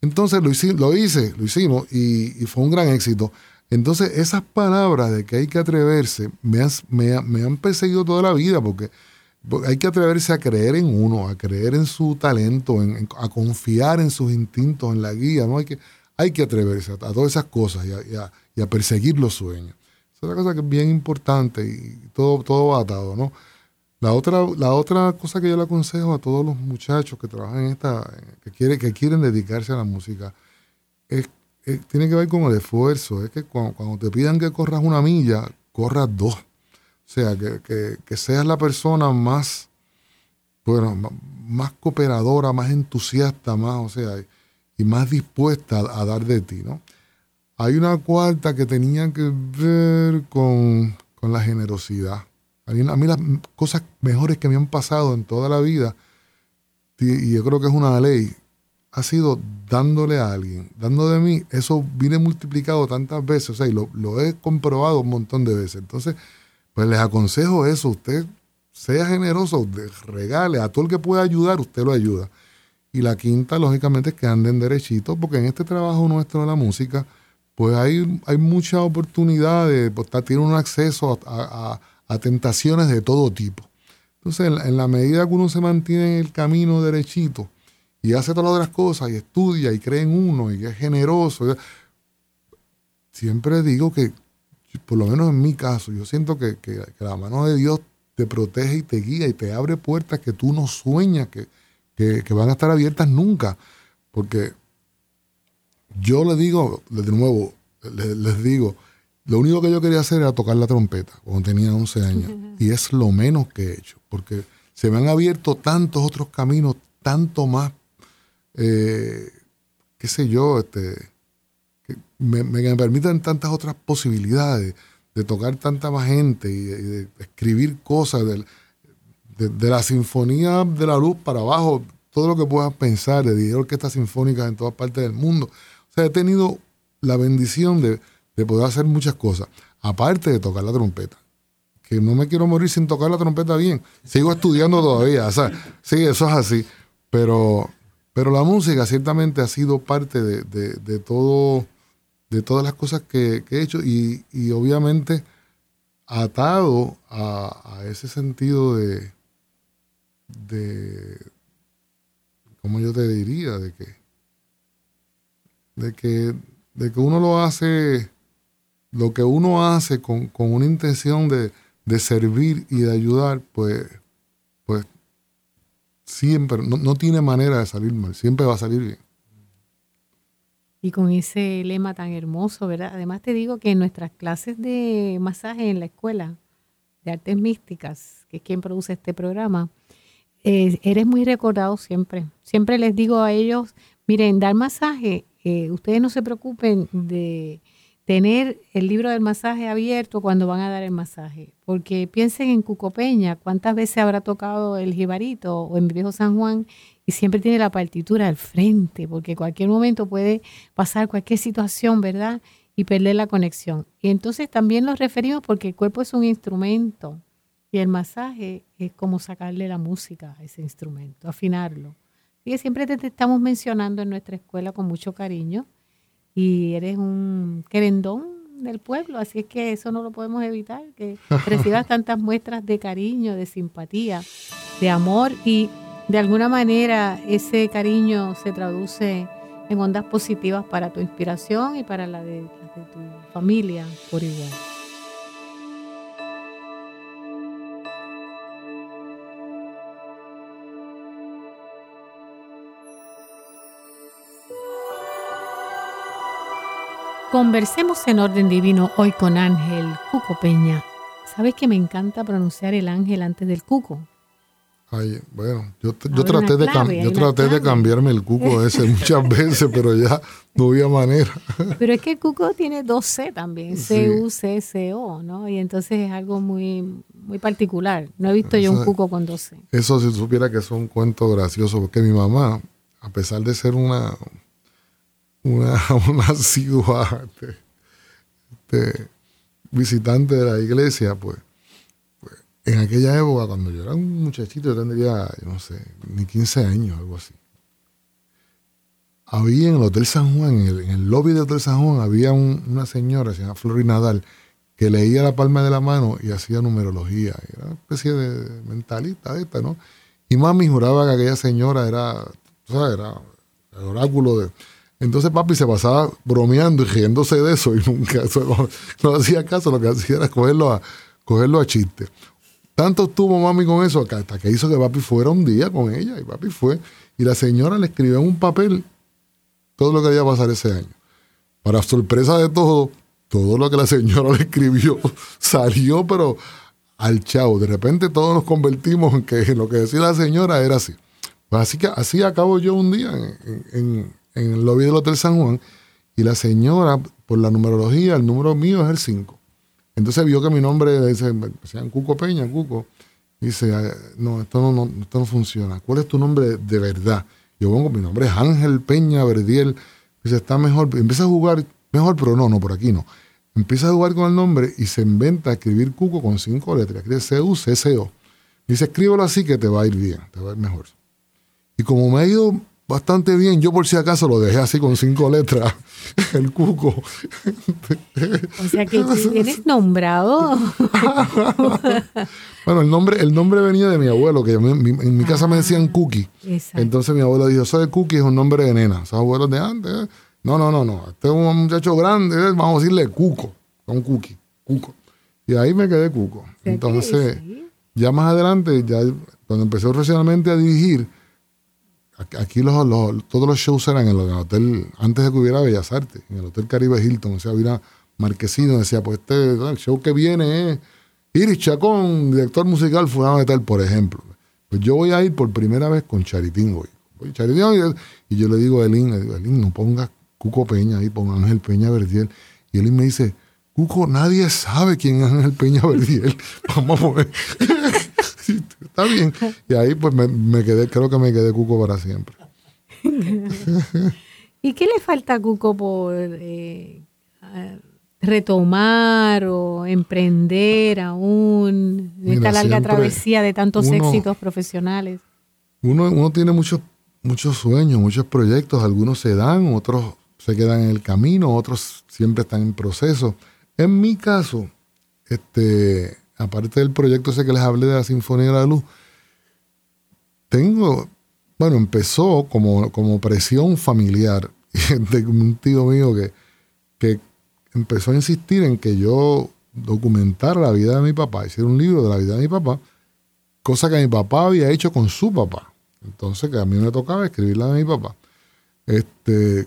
Entonces lo hice, lo, hice, lo hicimos y, fue un gran éxito. Entonces esas palabras de que hay que atreverse me, me, me han perseguido toda la vida porque hay que atreverse a creer en uno, a creer en su talento, a confiar en sus instintos, en la guía. ¿no? Hay, que, hay que atreverse a, todas esas cosas y a, perseguir los sueños. Es una cosa que es bien importante y todo, todo va atado. ¿no? La, otra, la otra cosa que yo le aconsejo a todos los muchachos que trabajan en esta, que, quiere, que quieren dedicarse a la música, es, tiene que ver con el esfuerzo. Es que cuando, te pidan que corras una milla, corras dos o sea, que, seas la persona más, bueno, más cooperadora, más entusiasta, más, o sea, y más dispuesta a, dar de ti, ¿no? Hay una cuarta que tenía que ver con, la generosidad. A mí, las cosas mejores que me han pasado en toda la vida, y yo creo que es una ley, ha sido dándole a alguien, dando de mí, eso viene multiplicado tantas veces, o sea, y lo, lo he comprobado un montón de veces. Entonces, pues les aconsejo eso, usted sea generoso, regale a todo el que pueda ayudar, usted lo ayuda. Y la quinta, lógicamente, es que anden derechito, porque en este trabajo nuestro de la música, pues hay, hay muchas oportunidades, pues, tiene un acceso a, tentaciones de todo tipo. Entonces, en, la medida que uno se mantiene en el camino derechito y hace todas las otras cosas y estudia y cree en uno y es generoso, siempre digo que, por lo menos en mi caso, yo siento que, que la mano de Dios te protege y te guía y te abre puertas que tú no sueñas que, van a estar abiertas nunca. Porque yo les digo, de nuevo, les, digo, lo único que yo quería hacer era tocar la trompeta cuando tenía 11 años. Y es lo menos que he hecho. Porque se me han abierto tantos otros caminos, tanto más, eh, qué sé yo, este, que me, me permiten tantas otras posibilidades de tocar tanta más gente y de, escribir cosas de, de, la sinfonía de la luz para abajo, todo lo que puedas pensar, de dirigir orquestas sinfónicas en todas partes del mundo. O sea, he tenido la bendición de, poder hacer muchas cosas, aparte de tocar la trompeta. Que no me quiero morir sin tocar la trompeta bien. Sigo estudiando todavía. O sea, sí, eso es así. Pero, pero la música ciertamente ha sido parte de todo de todas las cosas que, he hecho y, obviamente atado a, ese sentido de, de, ¿cómo yo te diría? De que, de que, de que uno lo hace, lo que uno hace con, una intención de, de, servir y de ayudar, pues, pues siempre, no, no tiene manera de salir mal, siempre va a salir bien y con ese lema tan hermoso, ¿verdad? Además te digo que en nuestras clases de masaje en la escuela de artes místicas, que es quien produce este programa, eh, eres muy recordado siempre. Siempre les digo a ellos, miren, dar masaje, eh, ustedes no se preocupen de tener el libro del masaje abierto cuando van a dar el masaje, porque piensen en Cucopeña, cuántas veces habrá tocado el jibarito o en Viejo San Juan y siempre tiene la partitura al frente, porque cualquier momento puede pasar cualquier situación, ¿verdad? Y perder la conexión. Y entonces también nos referimos porque el cuerpo es un instrumento y el masaje es como sacarle la música a ese instrumento, afinarlo. Que siempre te, estamos mencionando en nuestra escuela con mucho cariño y eres un querendón del pueblo, así es que eso no lo podemos evitar, que recibas tantas muestras de cariño, de simpatía, de amor y de alguna manera ese cariño se traduce en ondas positivas para tu inspiración y para la de, tu familia por igual. Conversemos en orden divino hoy con Ángel Cuco Peña. ¿Sabes que me encanta pronunciar el ángel antes del cuco? bueno, yo, traté, de, yo traté de cambiarme el cuco ese muchas veces, pero ya no había manera. Pero es que el cuco tiene dos C también, C-U-C-C-O, ¿no? Y entonces es algo muy, muy particular. No he visto yo un cuco con dos C. Eso si supiera que es un cuento gracioso, porque mi mamá, a pesar de ser una, una, una asidua este, visitante de la iglesia, pues en aquella época, cuando yo era un muchachito, yo tendría, no sé, ni 15 años, algo así. Había en el Hotel San Juan, en el, lobby del Hotel San Juan, había una señora, se llama Flori Nadal, que leía la palma de la mano y hacía numerología. Era una especie de mentalista esta, ¿no? Y mami juraba que aquella señora era, ¿sabes? Era el oráculo de... Entonces papi se pasaba bromeando y riéndose de eso y nunca no, hacía caso, lo que hacía era cogerlo a, cogerlo a chiste. Tanto estuvo mami con eso hasta que hizo que papi fuera un día con ella. Y papi fue. Y la señora le escribió en un papel todo lo que iba a pasar ese año. Para sorpresa de todo, todo lo que la señora le escribió salió, pero al chavo. De repente todos nos convertimos en que lo que decía la señora era así. Pues así que así acabo yo un día en el lobby del Hotel San Juan y la señora, por la numerología, el número mío es el 5. Entonces vio que mi nombre dice, decían Cuco Peña, Cuco. dice, no esto no, esto no funciona. ¿Cuál es tu nombre de verdad? Yo pongo, mi nombre es Ángel Peña Verdiel. Dice, está mejor. Empieza a jugar mejor, pero no, no, por aquí no. Empieza a jugar con el nombre y se inventa escribir Cuco con cinco letras. Escribe C-U-C-C-O. Dice, escríbelo así que te va a ir bien, te va a ir mejor. Y como me ha ido bastante bien. Yo por si acaso lo dejé así con cinco letras, el cuco. O sea que tienes nombrado. bueno, el nombre, el nombre venía de mi abuelo, que en mi casa me decían Cookie. Entonces mi abuelo dijo, soy Cookie es un nombre de nena. Son abuelos de antes. ¿eh? No, no, no, no. Este es un muchacho grande, ¿eh? vamos a decirle Cuco. Un Cookie, Cuco. Y ahí me quedé Cuco. Entonces, ya más adelante, ya cuando empecé profesionalmente a dirigir, Aquí los, todos los shows eran en el, hotel, antes de que hubiera Bellas Artes, en el Hotel Caribe Hilton. O sea, había una marquesina, decía, pues este show que viene es Iris Chacón, director musical fulano de tal, por ejemplo. Pues yo voy a ir por primera vez con Charitín hoy. Charitín, y yo le digo a Elín, le no ponga Cuco Peña ahí, ponga Ángel Peña Verdiel. Y Elín me dice, Cuco, nadie sabe quién es Ángel Peña Verdiel. Vamos a ver. está bien. Y ahí pues me, quedé, creo que me quedé Cuco para siempre. ¿Y qué le falta a Cuco por eh, retomar o emprender aún esta larga travesía de tantos éxitos profesionales? Uno, uno tiene muchos, muchos sueños, muchos proyectos, algunos se dan, otros se quedan en el camino, otros siempre están en proceso. En mi caso, este, aparte del proyecto ese que les hablé de la Sinfonía de la Luz, tengo, bueno, empezó como, como presión familiar de un tío mío que, que empezó a insistir en que yo documentara la vida de mi papá, hiciera un libro de la vida de mi papá, cosa que mi papá había hecho con su papá. Entonces, que a mí me tocaba escribir la de mi papá. Este,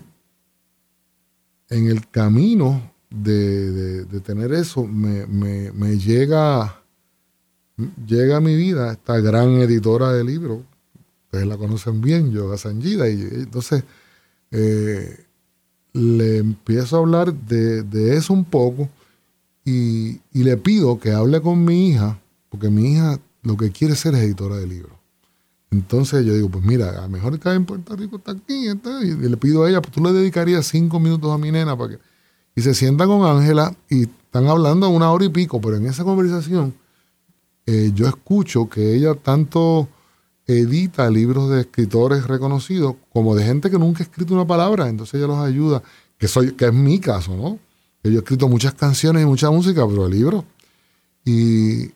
en el camino de, tener eso, me, llega, llega a mi vida esta gran editora de libros, ustedes la conocen bien, Yoga Sanjida, y entonces eh, le empiezo a hablar de, eso un poco y, le pido que hable con mi hija, porque mi hija lo que quiere ser es editora de libros. Entonces yo digo, pues mira, a lo mejor está en Puerto Rico, está aquí, y le pido a ella, pues tú le dedicarías cinco minutos a mi nena para que y se sienta con Ángela y están hablando una hora y pico, pero en esa conversación eh, yo escucho que ella tanto edita libros de escritores reconocidos como de gente que nunca ha escrito una palabra, entonces ella los ayuda, que, soy, que es mi caso, ¿no? Yo he escrito muchas canciones y mucha música, pero libros. Y,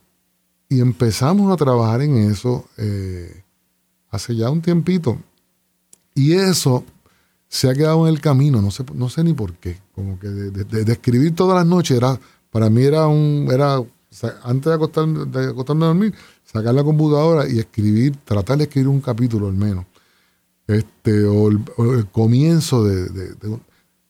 y empezamos a trabajar en eso eh, hace ya un tiempito. Y eso se ha quedado en el camino, no sé, no sé ni por qué. Como que de, escribir todas las noches era, para mí era un, era, antes de acostarme, de acostarme a dormir, sacar la computadora y escribir, tratar de escribir un capítulo al menos. Este, o el, comienzo de,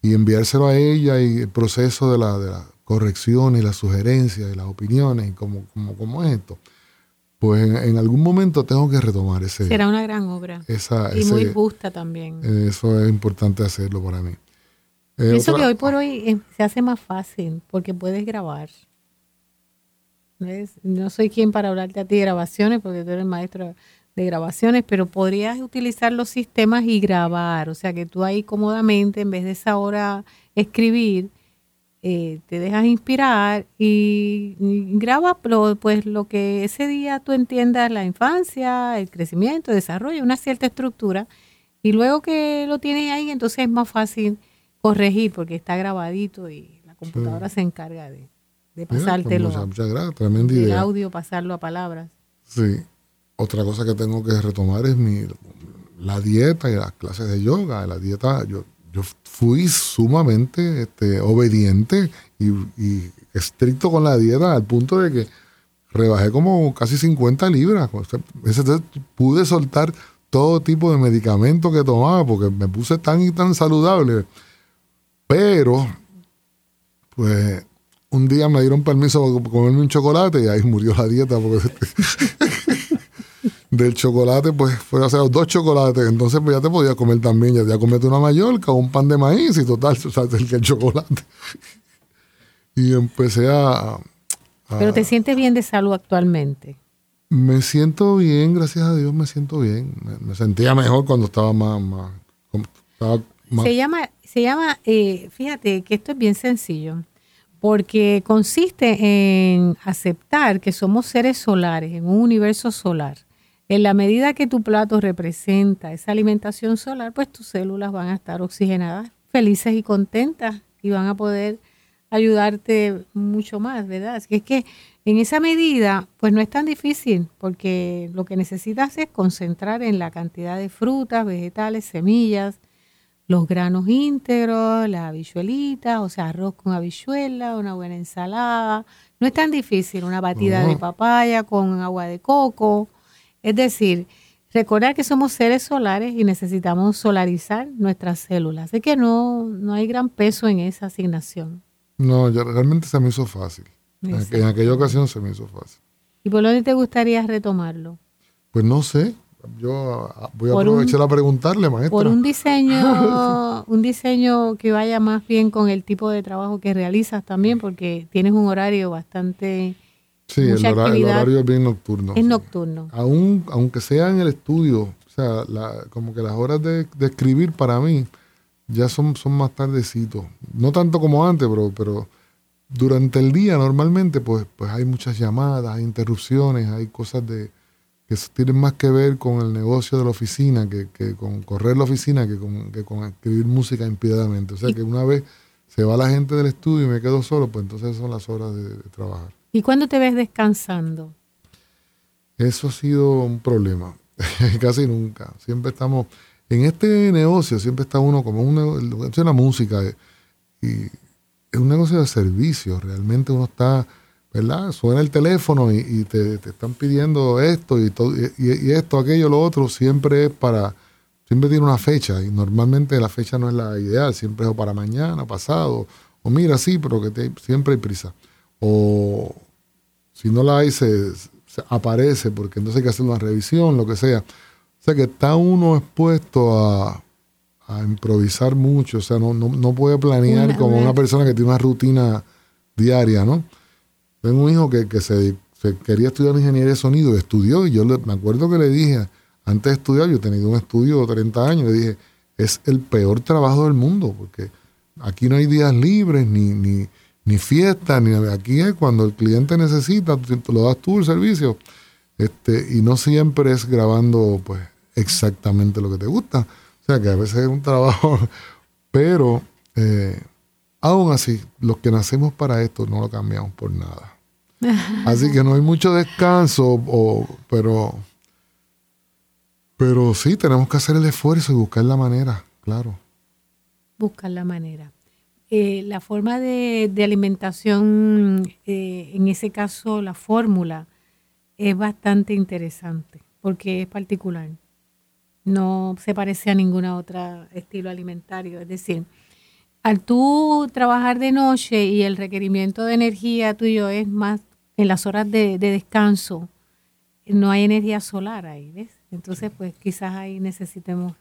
y enviárselo a ella y el proceso de la, de la corrección y las sugerencias y las opiniones y cómo, cómo, es esto pues en, algún momento tengo que retomar ese. Será una gran obra. y muy justa también. Eso es importante hacerlo para mí. Eh, Pienso que hoy por hoy eh, se hace más fácil porque puedes grabar. No soy quien para hablarte a ti de grabaciones porque tú eres maestro de grabaciones, pero podrías utilizar los sistemas y grabar. O sea que tú ahí cómodamente, en vez de esa hora escribir, eh, te dejas inspirar y, grabas pues lo que ese día tú entiendas la infancia, el crecimiento, el desarrollo, una cierta estructura y luego que lo tienes ahí entonces es más fácil corregir porque está grabadito y la computadora se encarga de, de pues, pasártelo. muchas, gracias, tremenda idea. El audio pasarlo a palabras. Sí. Otra cosa que tengo que retomar es mi la dieta y las clases de yoga. La dieta, yo yo fui sumamente este, obediente y, estricto con la dieta al punto de que rebajé como casi 50 libras. pude soltar todo tipo de medicamentos que tomaba porque me puse tan y tan saludable. Pero, pues, un día me dieron permiso para comerme un chocolate y ahí murió la dieta. Porque del chocolate, pues fue, sea, dos chocolates, entonces pues ya te podías comer también, ya, ya comete una mallorca o un pan de maíz y total, o sea, el, el chocolate. y empecé a, Pero te sientes bien de salud actualmente. Me siento bien, gracias a Dios me siento bien. Me, sentía mejor cuando estaba más... más, Se llama, se llama eh, fíjate que esto es bien sencillo, porque consiste en aceptar que somos seres solares en un universo solar en la medida que tu plato representa esa alimentación solar, pues tus células van a estar oxigenadas, felices y contentas y van a poder ayudarte mucho más, ¿verdad? Así que es que en esa medida, pues no es tan difícil, porque lo que necesitas es concentrar en la cantidad de frutas, vegetales, semillas, los granos íntegros, la habichuelita, o sea, arroz con habichuela, una buena ensalada. No es tan difícil, una batida de papaya con agua de coco, es decir, recordar que somos seres solares y necesitamos solarizar nuestras células. Así que no, no hay gran peso en esa asignación. No, ya realmente se me hizo fácil. En, aquella ocasión se me hizo fácil. ¿Y por dónde te gustaría retomarlo? Pues no sé. Yo ah, voy a aprovechar a preguntarle, maestra. Por un diseño, un diseño que vaya más bien con el tipo de trabajo que realizas también, porque tienes un horario bastante Sí, el, horario es bien nocturno. Es nocturno. Aún, aunque sea en el estudio, o sea, como que las horas de, escribir para mí ya son, son más tardecitos. No tanto como antes, pero, pero durante el día normalmente pues, pues hay muchas llamadas, hay interrupciones, hay cosas de que tienen más que ver con el negocio de la oficina, que, que con correr la oficina, que con, que con escribir música impiedadamente. O sea que una vez se va la gente del estudio y me quedo solo, pues entonces son las horas de trabajar. ¿Y cuándo te ves descansando? Eso ha sido un problema, casi nunca. Siempre estamos, en este negocio siempre está uno como un negocio de música eh, y es un negocio de servicio, realmente uno está, ¿verdad? Suena el teléfono y, te, están pidiendo esto y, todo, y, esto, aquello, lo otro, siempre es para, siempre tiene una fecha y normalmente la fecha no es la ideal, siempre es para mañana, pasado, o mira, sí, pero que siempre hay prisa o si no la hay, se, aparece, porque entonces hay que hacer una revisión, lo que sea. O sea que está uno expuesto a, improvisar mucho, o sea, no, no, puede planear como una persona que tiene una rutina diaria, ¿no? Tengo un hijo que, se, quería estudiar ingeniería de sonido, estudió, y yo me acuerdo que le dije, antes de estudiar, yo he tenido un estudio de 30 años, le dije, es el peor trabajo del mundo, porque aquí no hay días libres, ni, ni, ni fiesta, ni aquí es cuando el cliente necesita, lo das tú el servicio, este, y no siempre es grabando pues exactamente lo que te gusta. O sea que a veces es un trabajo, pero eh, aún así, los que nacemos para esto no lo cambiamos por nada. Así que no hay mucho descanso, o, pero, pero sí, tenemos que hacer el esfuerzo y buscar la manera, claro. Buscar la manera. Eh, la forma de, alimentación, eh, en ese caso la fórmula, es bastante interesante porque es particular. No se parece a ningún otro estilo alimentario. Es decir, al tú trabajar de noche y el requerimiento de energía tuyo es más en las horas de, descanso, no hay energía solar ahí, ¿ves? Entonces, pues quizás ahí necesitemos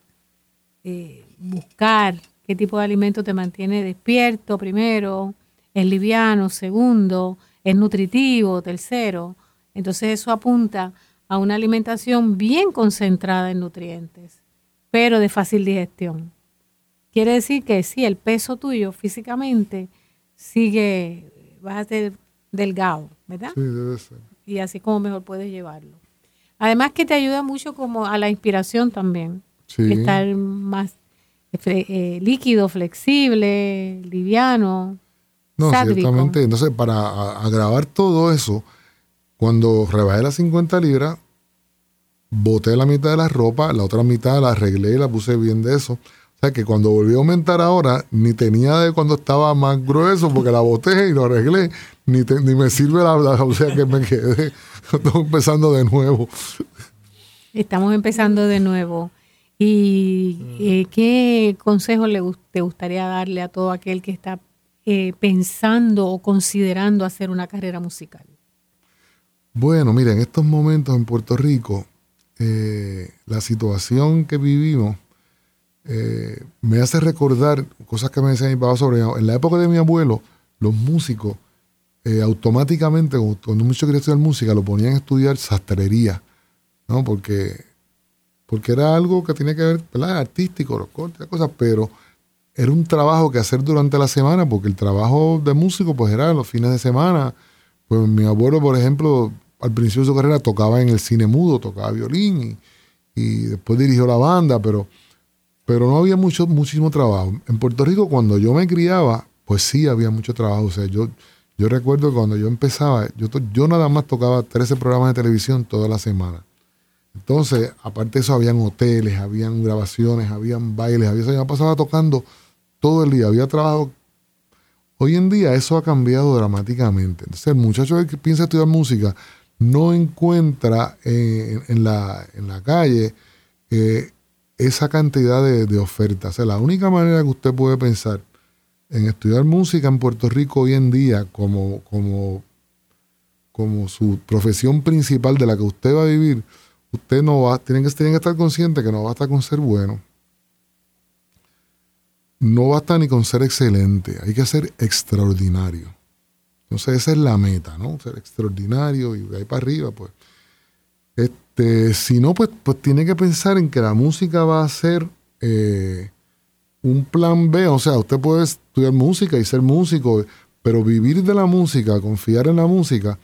eh, buscar qué tipo de alimento te mantiene despierto primero, es liviano segundo, es nutritivo tercero. Entonces eso apunta a una alimentación bien concentrada en nutrientes, pero de fácil digestión. Quiere decir que sí, el peso tuyo físicamente sigue, vas a ser delgado, ¿verdad? Sí, debe ser. Y así como mejor puedes llevarlo. Además que te ayuda mucho como a la inspiración también. Sí. Estar más eh, líquido, flexible, liviano. No, ciertamente. Entonces, para agravar todo eso, cuando rebajé las 50 libras, boté la mitad de la ropa, la otra mitad la arreglé y la puse bien de eso. O sea que cuando volví a aumentar ahora, ni tenía de cuando estaba más grueso, porque la boté y lo arreglé, ni, ni me sirve la, la, o sea que me quedé, estoy empezando de nuevo. Estamos empezando de nuevo. ¿Y eh, qué consejo le, te gustaría darle a todo aquel que está eh, pensando o considerando hacer una carrera musical? Bueno, mira, en estos momentos en Puerto Rico, eh, la situación que vivimos eh, me hace recordar cosas que me decía mi papá sobre... En la época de mi abuelo, los músicos eh, automáticamente, cuando músico quería estudiar música, lo ponían a estudiar sastrería, ¿no? Porque, porque era algo que tenía que ver, ¿verdad? Artístico, los cortes, cosas, pero era un trabajo que hacer durante la semana, porque el trabajo de músico, pues era los fines de semana. Pues mi abuelo, por ejemplo, al principio de su carrera tocaba en el cine mudo, tocaba violín y, y después dirigió la banda, pero pero no había mucho, muchísimo trabajo. En Puerto Rico, cuando yo me criaba, pues sí había mucho trabajo. O sea, yo, yo recuerdo que cuando yo empezaba, yo, yo nada más tocaba 13 programas de televisión toda la semana. Entonces, aparte de eso, habían hoteles, habían grabaciones, habían bailes, había, yo pasaba tocando todo el día, había trabajo. Hoy en día eso ha cambiado dramáticamente. Entonces, el muchacho que piensa estudiar música no encuentra en, la, en la calle eh, esa cantidad de, ofertas. O sea, la única manera que usted puede pensar en estudiar música en Puerto Rico hoy en día como, como, como su profesión principal de la que usted va a vivir, usted no va, tiene que, tiene que estar consciente que no basta con ser bueno. No basta ni con ser excelente, hay que ser extraordinario. Entonces esa es la meta, ¿no? Ser extraordinario y de ahí para arriba, pues. Este, si no, pues, pues tiene que pensar en que la música va a ser eh, un plan B. O sea, usted puede estudiar música y ser músico, pero vivir de la música, confiar en la música,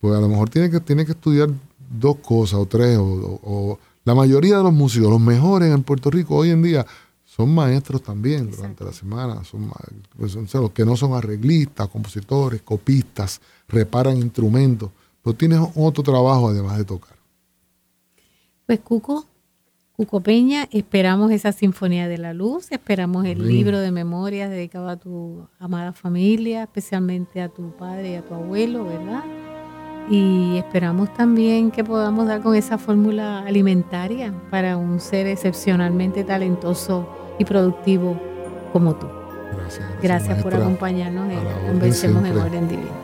pues a lo mejor tiene que, tiene que estudiar dos cosas o tres. O, la mayoría de los músicos, los mejores en Puerto Rico hoy en día, son maestros también durante la semana. Son, pues, los que no son arreglistas, compositores, copistas, reparan instrumentos. Pero tienes otro trabajo además de tocar. Pues Cuco, Cuco Peña, esperamos esa Sinfonía de la Luz, esperamos el libro de memorias dedicado a tu amada familia, especialmente a tu padre y a tu abuelo, ¿verdad? Y esperamos también que podamos dar con esa fórmula alimentaria para un ser excepcionalmente talentoso y productivo como tú. Gracias. Gracias, por acompañarnos en Conversemos en Orden Divino.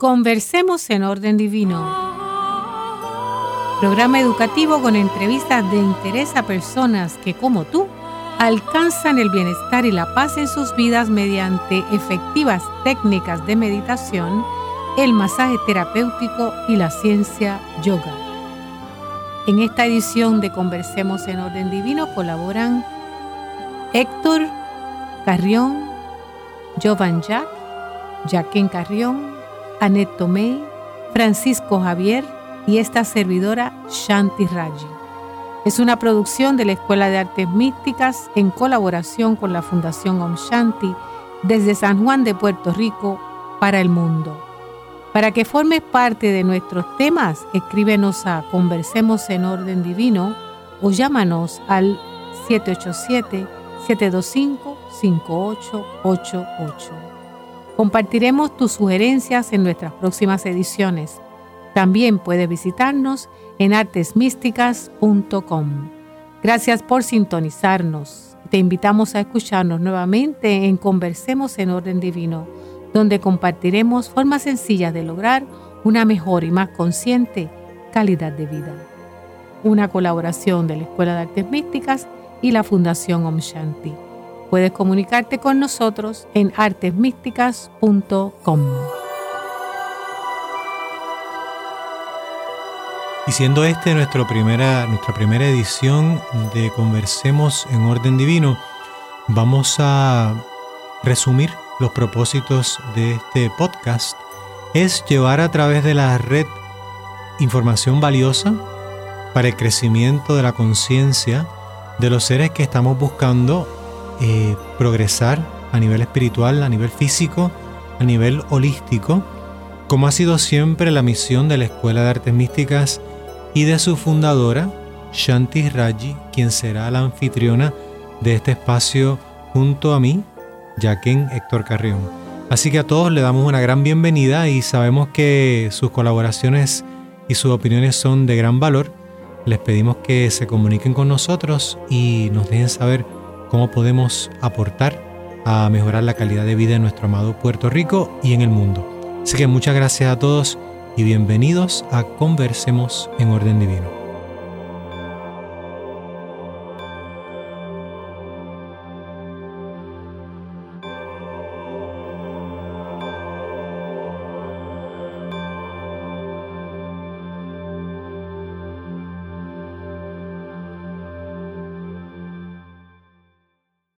Conversemos en orden divino. Programa educativo con entrevistas de interés a personas que, como tú, alcanzan el bienestar y la paz en sus vidas mediante efectivas técnicas de meditación, el masaje terapéutico y la ciencia yoga. En esta edición de Conversemos en Orden Divino colaboran Héctor Carrión, Jovan Jack, Jacquín Carrión, Annette Tomei, Francisco Javier y esta servidora Shanti Raji. Es una producción de la Escuela de Artes Místicas en colaboración con la Fundación Om Shanti desde San Juan de Puerto Rico para el mundo. Para que formes parte de nuestros temas, escríbenos a Conversemos en Orden Divino o llámanos al 787-725-5888. Compartiremos tus sugerencias en nuestras próximas ediciones. También puedes visitarnos en artesmísticas.com. Gracias por sintonizarnos. Te invitamos a escucharnos nuevamente en Conversemos en Orden Divino, donde compartiremos formas sencillas de lograr una mejor y más consciente calidad de vida. Una colaboración de la Escuela de Artes Místicas y la Fundación Om Shanti. Puedes comunicarte con nosotros en artesmísticas.com. Y siendo este nuestro primera, nuestra primera edición de Conversemos en Orden Divino, vamos a resumir los propósitos de este podcast. Es llevar a través de la red información valiosa para el crecimiento de la conciencia de los seres que estamos buscando eh, progresar a nivel espiritual, a nivel físico, a nivel holístico, como ha sido siempre la misión de la Escuela de Artes Místicas y de su fundadora, Shanti Raji, quien será la anfitriona de este espacio junto a mí, Jaquen Héctor Carrión. Así que a todos le damos una gran bienvenida y sabemos que sus colaboraciones y sus opiniones son de gran valor. Les pedimos que se comuniquen con nosotros y nos dejen saber cómo podemos aportar a mejorar la calidad de vida en nuestro amado Puerto Rico y en el mundo. Así que muchas gracias a todos y bienvenidos a Conversemos en Orden Divino.